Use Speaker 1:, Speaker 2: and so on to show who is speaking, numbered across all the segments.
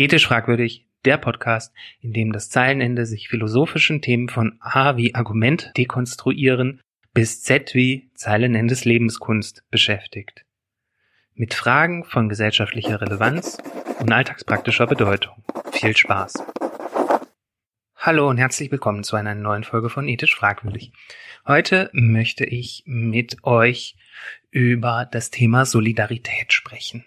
Speaker 1: Ethisch fragwürdig, der Podcast, in dem das Zeilenende sich philosophischen Themen von A wie Argument dekonstruieren bis Z wie Zeilenendes Lebenskunst beschäftigt. Mit Fragen von gesellschaftlicher Relevanz und alltagspraktischer Bedeutung. Viel Spaß. Hallo und herzlich willkommen zu einer neuen Folge von Ethisch fragwürdig. Heute möchte ich mit euch über das Thema Solidarität sprechen.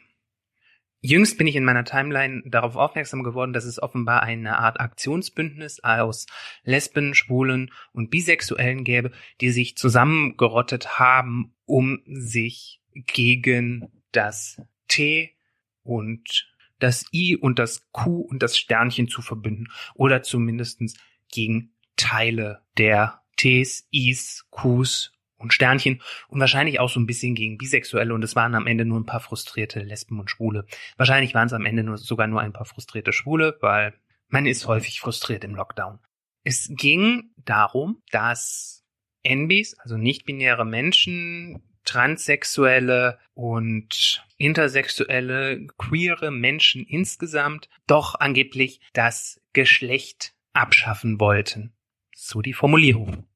Speaker 1: Jüngst bin ich in meiner Timeline darauf aufmerksam geworden, dass es offenbar eine Art Aktionsbündnis aus Lesben, Schwulen und Bisexuellen gäbe, die sich zusammengerottet haben, um sich gegen das T und das I und das Q und das Sternchen zu verbünden oder zumindestens gegen Teile der Ts, Is, Qs und Sternchen und wahrscheinlich auch so ein bisschen gegen Bisexuelle und es waren am Ende nur ein paar frustrierte Lesben und Schwule. Wahrscheinlich waren es am Ende nur, sogar nur ein paar frustrierte Schwule, weil man ist häufig frustriert im Lockdown. Es ging darum, dass NBs, also nicht-binäre Menschen, transsexuelle und intersexuelle, queere Menschen insgesamt doch angeblich das Geschlecht abschaffen wollten. So die Formulierung.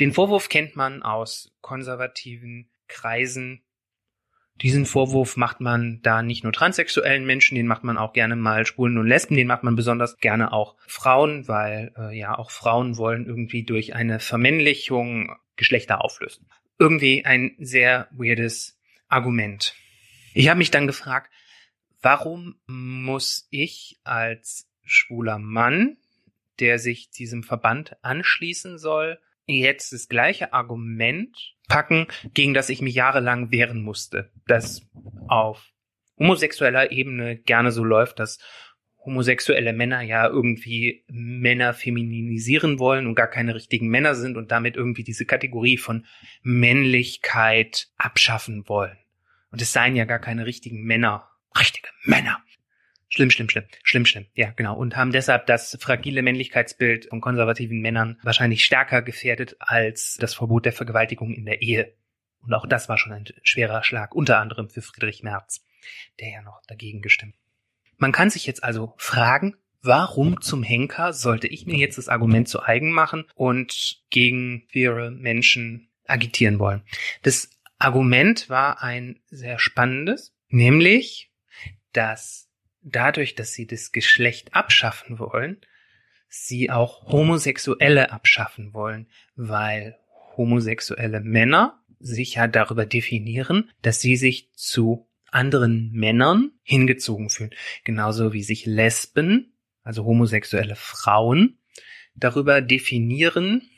Speaker 1: Den Vorwurf kennt man aus konservativen Kreisen. Diesen Vorwurf macht man da nicht nur transsexuellen Menschen, den macht man auch gerne mal Schwulen und Lesben, den macht man besonders gerne auch Frauen, weil äh, ja auch Frauen wollen irgendwie durch eine Vermännlichung Geschlechter auflösen. Irgendwie ein sehr weirdes Argument. Ich habe mich dann gefragt, warum muss ich als schwuler Mann, der sich diesem Verband anschließen soll, jetzt das gleiche Argument packen, gegen das ich mich jahrelang wehren musste, das auf homosexueller Ebene gerne so läuft, dass homosexuelle Männer ja irgendwie Männer femininisieren wollen und gar keine richtigen Männer sind und damit irgendwie diese Kategorie von Männlichkeit abschaffen wollen. Und es seien ja gar keine richtigen Männer. Richtige Männer. Schlimm, schlimm, schlimm, schlimm, schlimm. Ja, genau. Und haben deshalb das fragile Männlichkeitsbild von konservativen Männern wahrscheinlich stärker gefährdet als das Verbot der Vergewaltigung in der Ehe. Und auch das war schon ein schwerer Schlag, unter anderem für Friedrich Merz, der ja noch dagegen gestimmt. Man kann sich jetzt also fragen, warum zum Henker sollte ich mir jetzt das Argument zu eigen machen und gegen queere Menschen agitieren wollen? Das Argument war ein sehr spannendes, nämlich, dass dadurch, dass sie das Geschlecht abschaffen wollen, sie auch Homosexuelle abschaffen wollen, weil homosexuelle Männer sich ja darüber definieren, dass sie sich zu anderen Männern hingezogen fühlen. Genauso wie sich Lesben, also homosexuelle Frauen, darüber definieren,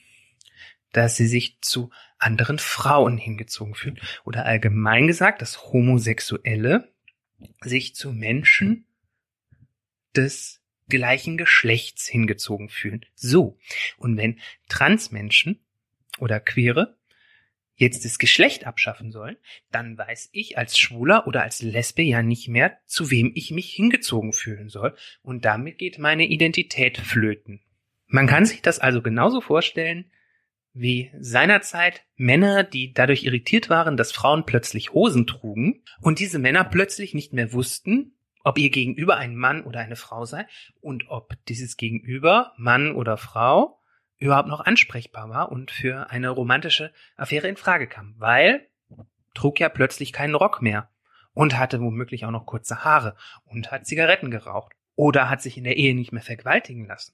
Speaker 1: dass sie sich zu anderen Frauen hingezogen fühlen. Oder allgemein gesagt, dass Homosexuelle sich zu Menschen des gleichen Geschlechts hingezogen fühlen. So. Und wenn Transmenschen oder Queere jetzt das Geschlecht abschaffen sollen, dann weiß ich als Schwuler oder als Lesbe ja nicht mehr, zu wem ich mich hingezogen fühlen soll. Und damit geht meine Identität flöten. Man kann sich das also genauso vorstellen, wie seinerzeit Männer, die dadurch irritiert waren, dass Frauen plötzlich Hosen trugen und diese Männer plötzlich nicht mehr wussten, ob ihr Gegenüber ein Mann oder eine Frau sei und ob dieses Gegenüber, Mann oder Frau, überhaupt noch ansprechbar war und für eine romantische Affäre in Frage kam, weil trug ja plötzlich keinen Rock mehr und hatte womöglich auch noch kurze Haare und hat Zigaretten geraucht oder hat sich in der Ehe nicht mehr vergewaltigen lassen.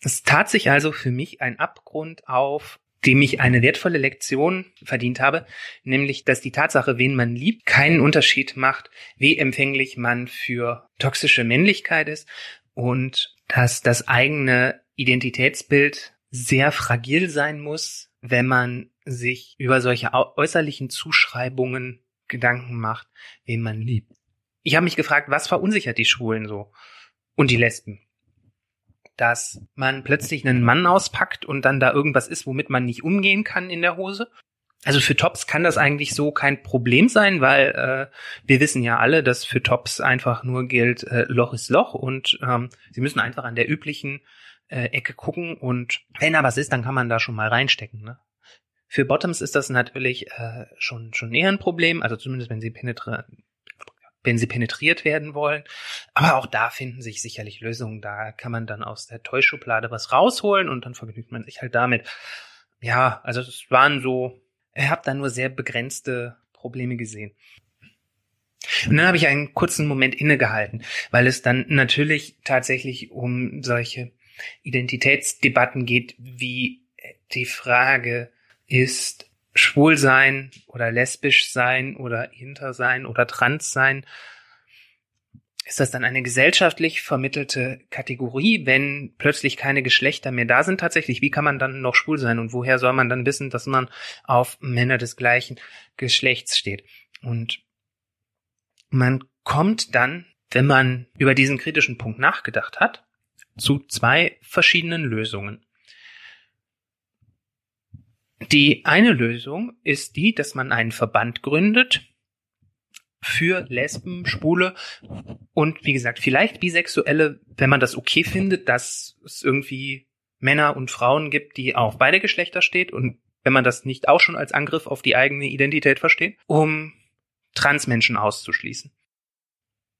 Speaker 1: Es tat sich also für mich ein Abgrund auf dem ich eine wertvolle Lektion verdient habe, nämlich, dass die Tatsache, wen man liebt, keinen Unterschied macht, wie empfänglich man für toxische Männlichkeit ist und dass das eigene Identitätsbild sehr fragil sein muss, wenn man sich über solche äußerlichen Zuschreibungen Gedanken macht, wen man liebt. Ich habe mich gefragt, was verunsichert die Schwulen so und die Lesben? Dass man plötzlich einen Mann auspackt und dann da irgendwas ist, womit man nicht umgehen kann in der Hose. Also für Tops kann das eigentlich so kein Problem sein, weil äh, wir wissen ja alle, dass für Tops einfach nur gilt, äh, Loch ist Loch und ähm, sie müssen einfach an der üblichen äh, Ecke gucken und wenn da was ist, dann kann man da schon mal reinstecken. Ne? Für Bottoms ist das natürlich äh, schon schon eher ein Problem, also zumindest wenn sie penetra wenn sie penetriert werden wollen. Aber auch da finden sich sicherlich Lösungen. Da kann man dann aus der Toyschublade was rausholen und dann vergnügt man sich halt damit. Ja, also es waren so, ich habe da nur sehr begrenzte Probleme gesehen. Und dann habe ich einen kurzen Moment innegehalten, weil es dann natürlich tatsächlich um solche Identitätsdebatten geht, wie die Frage ist, schwul sein oder lesbisch sein oder inter sein oder trans sein, ist das dann eine gesellschaftlich vermittelte Kategorie, wenn plötzlich keine Geschlechter mehr da sind tatsächlich? Wie kann man dann noch schwul sein und woher soll man dann wissen, dass man auf Männer des gleichen Geschlechts steht? Und man kommt dann, wenn man über diesen kritischen Punkt nachgedacht hat, zu zwei verschiedenen Lösungen. Die eine Lösung ist die, dass man einen Verband gründet für Lesben, Spule und wie gesagt, vielleicht Bisexuelle, wenn man das okay findet, dass es irgendwie Männer und Frauen gibt, die auf beide Geschlechter steht und wenn man das nicht auch schon als Angriff auf die eigene Identität versteht, um Transmenschen auszuschließen.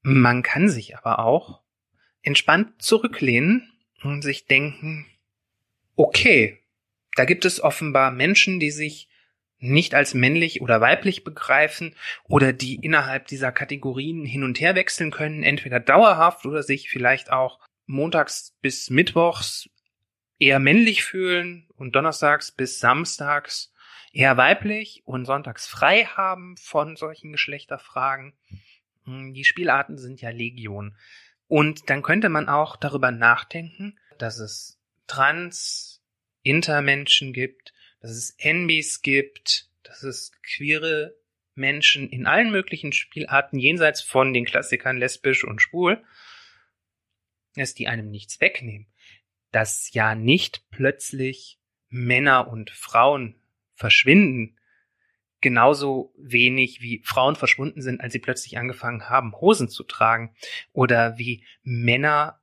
Speaker 1: Man kann sich aber auch entspannt zurücklehnen und sich denken, okay, da gibt es offenbar Menschen, die sich nicht als männlich oder weiblich begreifen oder die innerhalb dieser Kategorien hin und her wechseln können, entweder dauerhaft oder sich vielleicht auch montags bis mittwochs eher männlich fühlen und donnerstags bis samstags eher weiblich und sonntags frei haben von solchen Geschlechterfragen. Hm, die Spielarten sind ja Legion. Und dann könnte man auch darüber nachdenken, dass es Trans, Intermenschen gibt, dass es NBs gibt, dass es queere Menschen in allen möglichen Spielarten jenseits von den Klassikern lesbisch und schwul, dass die einem nichts wegnehmen. Dass ja nicht plötzlich Männer und Frauen verschwinden, genauso wenig wie Frauen verschwunden sind, als sie plötzlich angefangen haben, Hosen zu tragen, oder wie Männer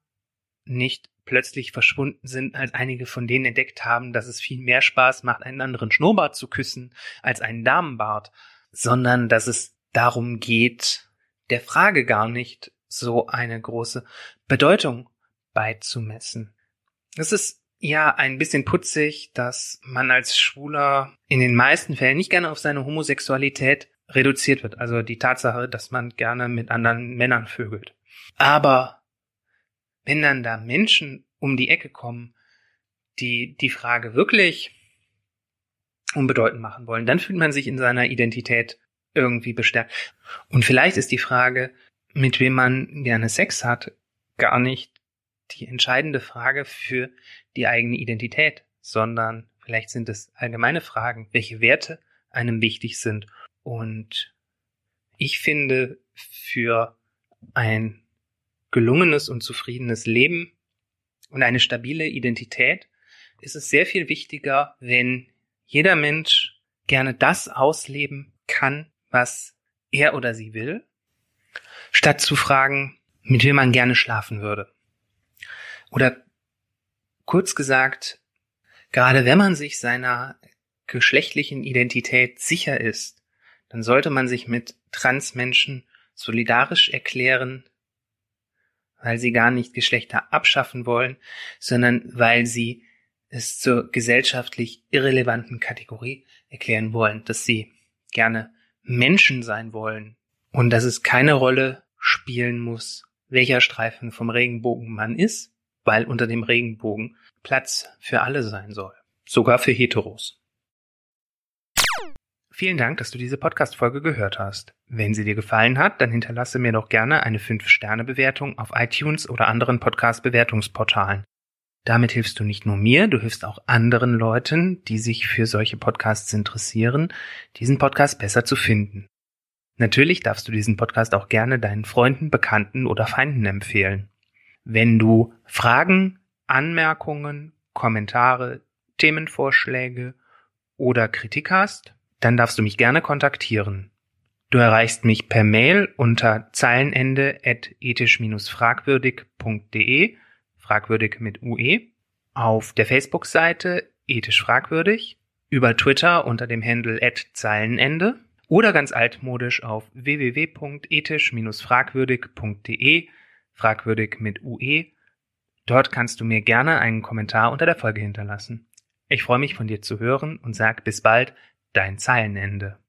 Speaker 1: nicht plötzlich verschwunden sind, als einige von denen entdeckt haben, dass es viel mehr Spaß macht, einen anderen Schnurrbart zu küssen, als einen Damenbart, sondern dass es darum geht, der Frage gar nicht so eine große Bedeutung beizumessen. Es ist ja ein bisschen putzig, dass man als Schwuler in den meisten Fällen nicht gerne auf seine Homosexualität reduziert wird. Also die Tatsache, dass man gerne mit anderen Männern vögelt. Aber wenn dann da Menschen um die Ecke kommen, die die Frage wirklich unbedeutend machen wollen, dann fühlt man sich in seiner Identität irgendwie bestärkt. Und vielleicht ist die Frage, mit wem man gerne Sex hat, gar nicht die entscheidende Frage für die eigene Identität, sondern vielleicht sind es allgemeine Fragen, welche Werte einem wichtig sind. Und ich finde, für ein gelungenes und zufriedenes Leben und eine stabile Identität ist es sehr viel wichtiger, wenn jeder Mensch gerne das ausleben kann, was er oder sie will, statt zu fragen, mit wem man gerne schlafen würde. Oder kurz gesagt, gerade wenn man sich seiner geschlechtlichen Identität sicher ist, dann sollte man sich mit Transmenschen solidarisch erklären, weil sie gar nicht Geschlechter abschaffen wollen, sondern weil sie es zur gesellschaftlich irrelevanten Kategorie erklären wollen, dass sie gerne Menschen sein wollen und dass es keine Rolle spielen muss, welcher Streifen vom Regenbogen man ist, weil unter dem Regenbogen Platz für alle sein soll, sogar für Heteros. Vielen Dank, dass du diese Podcast-Folge gehört hast. Wenn sie dir gefallen hat, dann hinterlasse mir doch gerne eine 5-Sterne-Bewertung auf iTunes oder anderen Podcast-Bewertungsportalen. Damit hilfst du nicht nur mir, du hilfst auch anderen Leuten, die sich für solche Podcasts interessieren, diesen Podcast besser zu finden. Natürlich darfst du diesen Podcast auch gerne deinen Freunden, Bekannten oder Feinden empfehlen. Wenn du Fragen, Anmerkungen, Kommentare, Themenvorschläge oder Kritik hast, dann darfst du mich gerne kontaktieren. Du erreichst mich per Mail unter zeilenende ethisch-fragwürdig.de, fragwürdig mit UE, auf der Facebook-Seite ethisch fragwürdig, über Twitter unter dem Handle Zeilenende oder ganz altmodisch auf www.ethisch-fragwürdig.de, fragwürdig mit UE. Dort kannst du mir gerne einen Kommentar unter der Folge hinterlassen. Ich freue mich von dir zu hören und sag bis bald, dein Zeilenende.